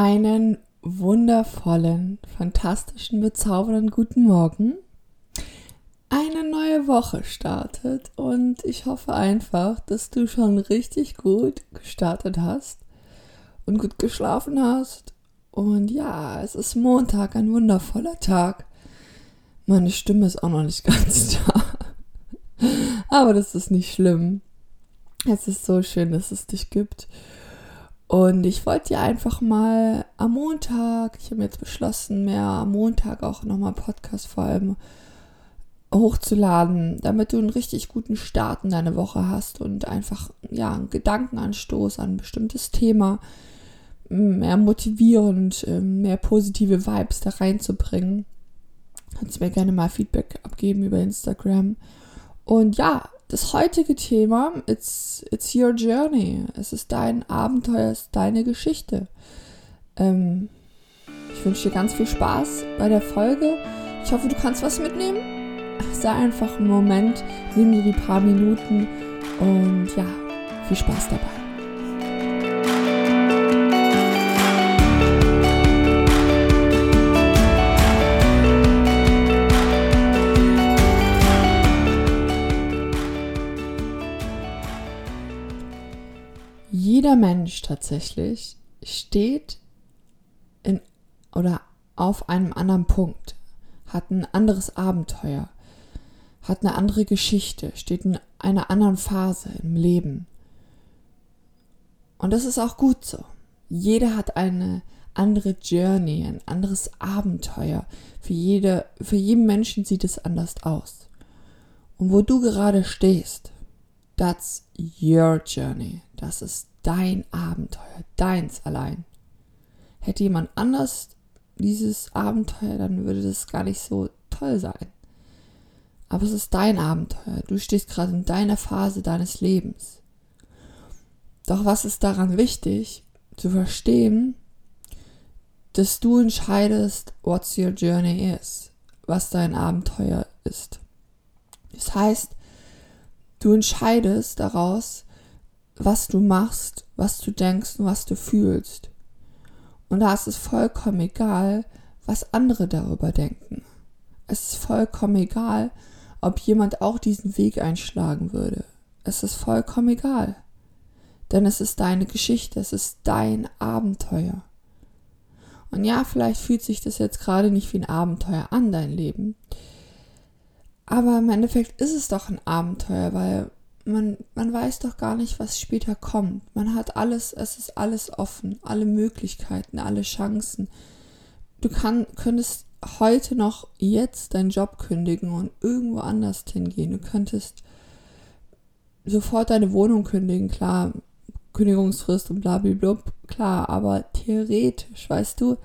Einen wundervollen, fantastischen, bezaubernden guten Morgen. Eine neue Woche startet und ich hoffe einfach, dass du schon richtig gut gestartet hast und gut geschlafen hast. Und ja, es ist Montag, ein wundervoller Tag. Meine Stimme ist auch noch nicht ganz da. Aber das ist nicht schlimm. Es ist so schön, dass es dich gibt. Und ich wollte dir einfach mal am Montag, ich habe jetzt beschlossen, mehr am Montag auch nochmal Podcast vor allem hochzuladen, damit du einen richtig guten Start in deine Woche hast und einfach ja einen Gedankenanstoß an ein bestimmtes Thema mehr motivierend, ähm, mehr positive Vibes da reinzubringen. Kannst mir gerne mal Feedback abgeben über Instagram. Und ja, das heutige Thema, it's, it's your journey. Es ist dein Abenteuer, es ist deine Geschichte. Ähm, ich wünsche dir ganz viel Spaß bei der Folge. Ich hoffe, du kannst was mitnehmen. Sei einfach einen Moment, nimm dir die paar Minuten und ja, viel Spaß dabei. Jeder Mensch tatsächlich steht in oder auf einem anderen Punkt, hat ein anderes Abenteuer, hat eine andere Geschichte, steht in einer anderen Phase im Leben. Und das ist auch gut so. Jeder hat eine andere Journey, ein anderes Abenteuer. Für, jede, für jeden Menschen sieht es anders aus. Und wo du gerade stehst, that's your journey. Das ist dein Abenteuer, deins allein. Hätte jemand anders dieses Abenteuer, dann würde das gar nicht so toll sein. Aber es ist dein Abenteuer. Du stehst gerade in deiner Phase deines Lebens. Doch was ist daran wichtig, zu verstehen, dass du entscheidest, what's your journey is, was dein Abenteuer ist. Das heißt, du entscheidest daraus, was du machst, was du denkst und was du fühlst. Und da ist es vollkommen egal, was andere darüber denken. Es ist vollkommen egal, ob jemand auch diesen Weg einschlagen würde. Es ist vollkommen egal. Denn es ist deine Geschichte, es ist dein Abenteuer. Und ja, vielleicht fühlt sich das jetzt gerade nicht wie ein Abenteuer an, dein Leben. Aber im Endeffekt ist es doch ein Abenteuer, weil man, man weiß doch gar nicht, was später kommt. Man hat alles, es ist alles offen, alle Möglichkeiten, alle Chancen. Du kann, könntest heute noch jetzt deinen Job kündigen und irgendwo anders hingehen. Du könntest sofort deine Wohnung kündigen, klar, Kündigungsfrist und blablabla, klar, aber theoretisch, weißt du,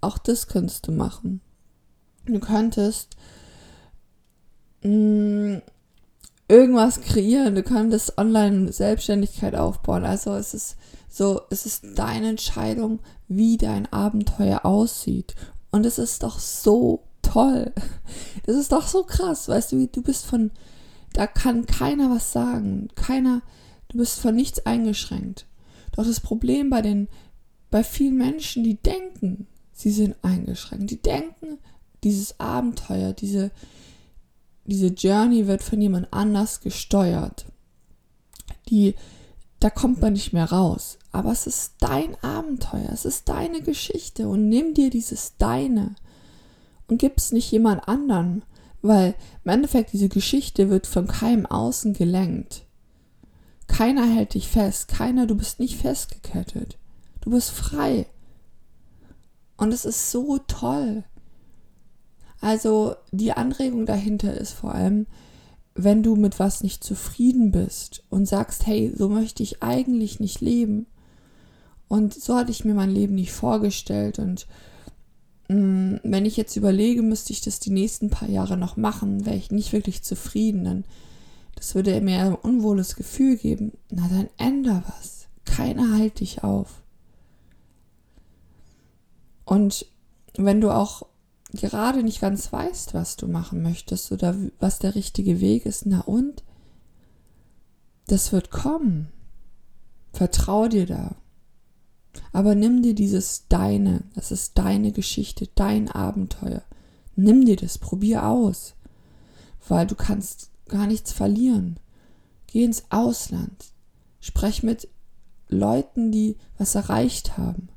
auch das könntest du machen. Du könntest mh, mm, irgendwas kreieren, du könntest online Selbstständigkeit aufbauen. Also es ist so, es ist deine Entscheidung, wie dein Abenteuer aussieht. Und es ist doch so toll. Das ist doch so krass, weißt du, du bist von, da kann keiner was sagen. Keiner, du bist von nichts eingeschränkt. Doch das Problem bei den, bei vielen Menschen, die denken, sie sind eingeschränkt. Die denken, dieses Abenteuer, diese, diese Journey wird von jemand anders gesteuert. Die, da kommt man nicht mehr raus. Aber es ist dein Abenteuer, es ist deine Geschichte und nimm dir dieses deine und gib es nicht jemand anderen, weil im Endeffekt diese Geschichte wird von keinem Außen gelenkt. Keiner hält dich fest, keiner, du bist nicht festgekettet. Du bist frei. Und es ist so toll. Also die Anregung dahinter ist vor allem, wenn du mit was nicht zufrieden bist und sagst, hey, so möchte ich eigentlich nicht leben und so hatte ich mir mein Leben nicht vorgestellt und mh, mm, wenn ich jetzt überlege, müsste ich das die nächsten paar Jahre noch machen, wäre ich nicht wirklich zufrieden, dann das würde mir ein unwohles Gefühl geben. Na dann änder was. Keiner hält dich auf. Und wenn du auch gerade nicht ganz weißt, was du machen möchtest oder was der richtige Weg ist, na und? Das wird kommen. Vertrau dir da. Aber nimm dir dieses deine, das ist deine Geschichte, dein Abenteuer. Nimm dir das, probier aus, weil du kannst gar nichts verlieren. Geh ins Ausland, sprech mit Leuten, die was erreicht haben.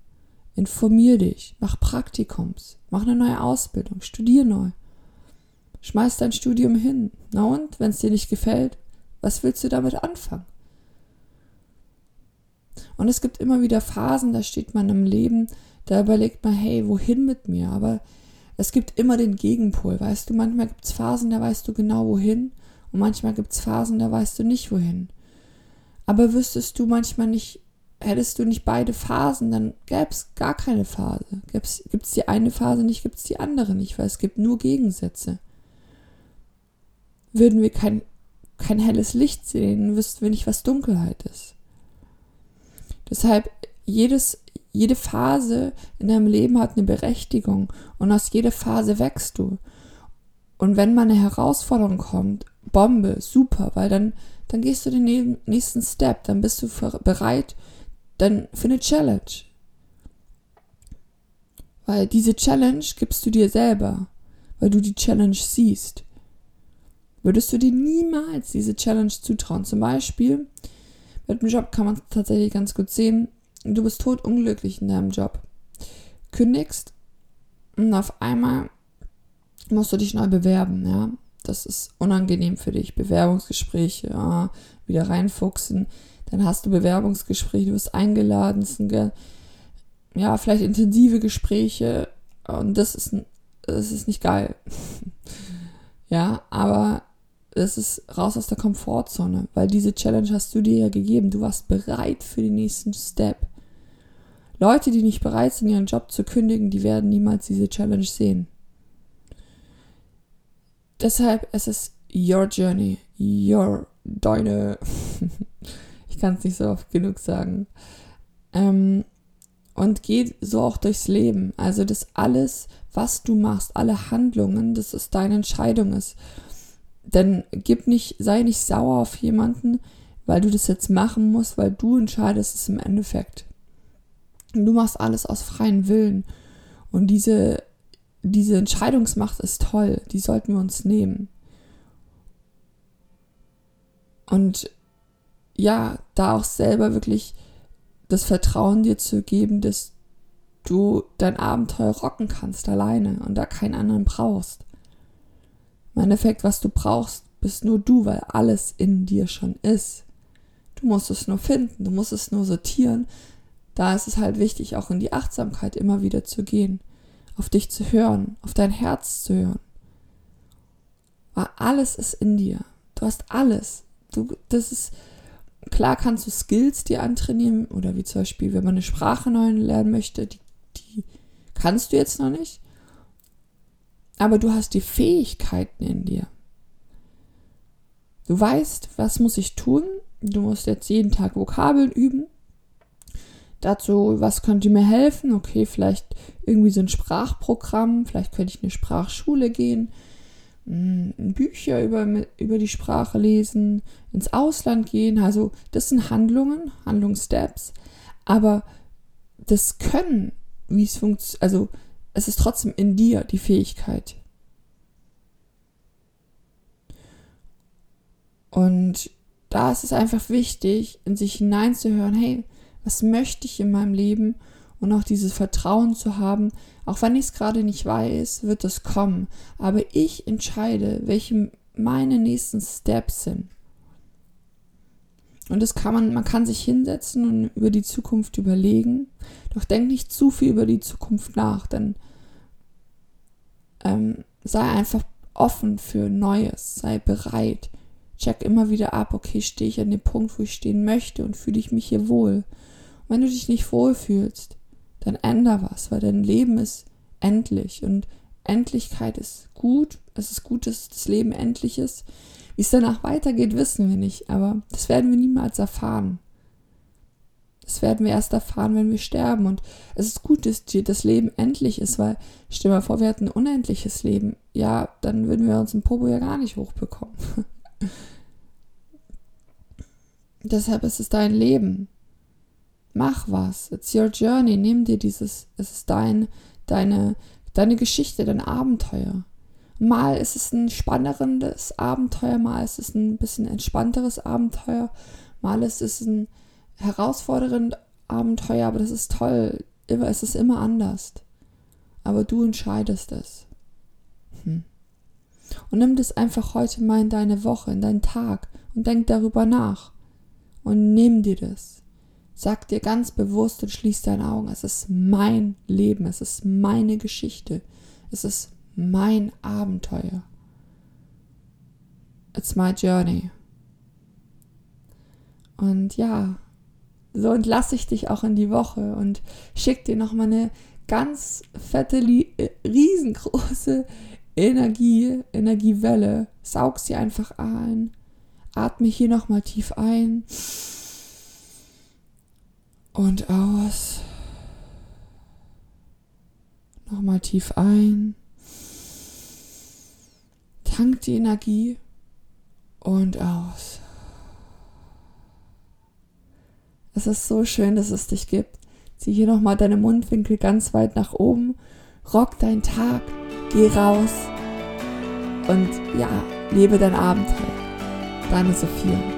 Informier dich, mach Praktikums, mach eine neue Ausbildung, studier neu. Schmeiß dein Studium hin. Na und, wenn es dir nicht gefällt, was willst du damit anfangen? Und es gibt immer wieder Phasen, da steht man im Leben, da überlegt man, hey, wohin mit mir? Aber es gibt immer den Gegenpol, weißt du, manchmal gibt es Phasen, da weißt du genau wohin und manchmal gibt es Phasen, da weißt du nicht wohin. Aber wüsstest du manchmal nicht, hättest du nicht beide Phasen, dann gäbe es gar keine Phase. Gibt es die eine Phase nicht, gibt es die andere nicht, weil es gibt nur Gegensätze. Würden wir kein, kein helles Licht sehen, wüssten wir nicht, was Dunkelheit ist. Deshalb, jedes, jede Phase in deinem Leben hat eine Berechtigung und aus jeder Phase wächst du. Und wenn mal eine Herausforderung kommt, Bombe, super, weil dann, dann gehst du den nächsten Step, dann bist du bereit dann für eine Challenge. Weil diese Challenge gibst du dir selber, weil du die Challenge siehst. Würdest du dir niemals diese Challenge zutrauen? Zum Beispiel, mit dem Job kann man es tatsächlich ganz gut sehen. Du bist totunglücklich in deinem Job. Kündigst und auf einmal musst du dich neu bewerben, ja. Das ist unangenehm für dich. Bewerbungsgespräche, ja, wieder reinfuchsen. Dann hast du Bewerbungsgespräche, du wirst eingeladen, es sind ja, vielleicht intensive Gespräche und das ist, das ist nicht geil. ja, aber es ist raus aus der Komfortzone, weil diese Challenge hast du dir ja gegeben. Du warst bereit für den nächsten Step. Leute, die nicht bereit sind, ihren Job zu kündigen, die werden niemals diese Challenge sehen. Deshalb, es ist your journey, your, deine, ich kann es nicht so oft genug sagen. Ähm, und geh so auch durchs Leben. Also, dass alles, was du machst, alle Handlungen, dass es deine Entscheidung ist. Denn gib nicht, sei nicht sauer auf jemanden, weil du das jetzt machen musst, weil du entscheidest es im Endeffekt. Du machst alles aus freiem Willen. Und diese, diese Entscheidungsmacht ist toll, die sollten wir uns nehmen. Und ja, da auch selber wirklich das Vertrauen dir zu geben, dass du dein Abenteuer rocken kannst alleine und da keinen anderen brauchst. Im Endeffekt, was du brauchst, bist nur du, weil alles in dir schon ist. Du musst es nur finden, du musst es nur sortieren. Da ist es halt wichtig, auch in die Achtsamkeit immer wieder zu gehen, auf dich zu hören, auf dein Herz zu hören. Weil alles ist in dir. Du hast alles. Du, das ist, klar kannst du Skills dir antrainieren oder wie zum Beispiel, wenn man eine Sprache neu lernen möchte, die, die kannst du jetzt noch nicht. Aber du hast die Fähigkeiten in dir. Du weißt, was muss ich tun. Du musst jetzt jeden Tag Vokabeln üben. Dazu, was könnte mir helfen? Okay, vielleicht irgendwie so ein Sprachprogramm. Vielleicht könnte ich in eine Sprachschule gehen. Bücher über, über die Sprache lesen, ins Ausland gehen. Also, das sind Handlungen, Handlungssteps. Aber das Können, wie es funktioniert, also es ist trotzdem in dir die Fähigkeit. Und da ist es einfach wichtig, in sich hineinzuhören, hey, was möchte ich in meinem Leben? Und auch dieses Vertrauen zu haben, auch wenn ich es gerade nicht weiß, wird es kommen. Aber ich entscheide, welche meine nächsten Steps sind. Und das kann man, man kann sich hinsetzen und über die Zukunft überlegen. Doch denk nicht zu viel über die Zukunft nach, denn ähm, sei einfach offen für Neues, sei bereit. Check immer wieder ab, okay, stehe ich an dem Punkt, wo ich stehen möchte und fühle ich mich hier wohl. Und wenn du dich nicht wohl fühlst, dann änder was, weil dein Leben ist endlich und Endlichkeit ist gut. Es ist gut, dass das Leben endlich ist. Wie es danach weitergeht, wissen wir nicht, aber das werden wir niemals erfahren. Das werden wir erst erfahren, wenn wir sterben. Und es ist gut, dass das Leben endlich ist, weil stell dir mal vor, wir hätten ein unendliches Leben. Ja, dann würden wir uns ein Popo ja gar nicht hochbekommen. Deshalb ist es dein Leben. Mach was. It's your journey. Nimm dir dieses, es ist dein, deine, deine Geschichte, dein Abenteuer. Mal ist es ein spannendes Abenteuer, mal ist es ein bisschen entspannteres Abenteuer, mal ist es ein herausforderndes Abenteuer, aber das ist toll. Es ist immer anders. Aber du entscheidest es. Hm. Und nimm das einfach heute mal in deine Woche, in deinen Tag und denk darüber nach. Und nimm dir das. Sag dir ganz bewusst und schließ deine Augen. Es ist mein Leben, es ist meine Geschichte, es ist mein Abenteuer. It's my journey. Und ja, so entlasse ich dich auch in die Woche und schick dir nochmal eine ganz fette, äh, riesengroße Energie, Energiewelle. Saug sie einfach ein. Atme hier nochmal tief ein und aus. Nochmal tief ein. Tank die Energie und aus. Es ist so schön, dass es dich gibt. Zieh hier nochmal deine Mundwinkel ganz weit nach oben. Rock deinen Tag. Geh raus. Und ja, lebe dein Abenteuer. Deine Sophia.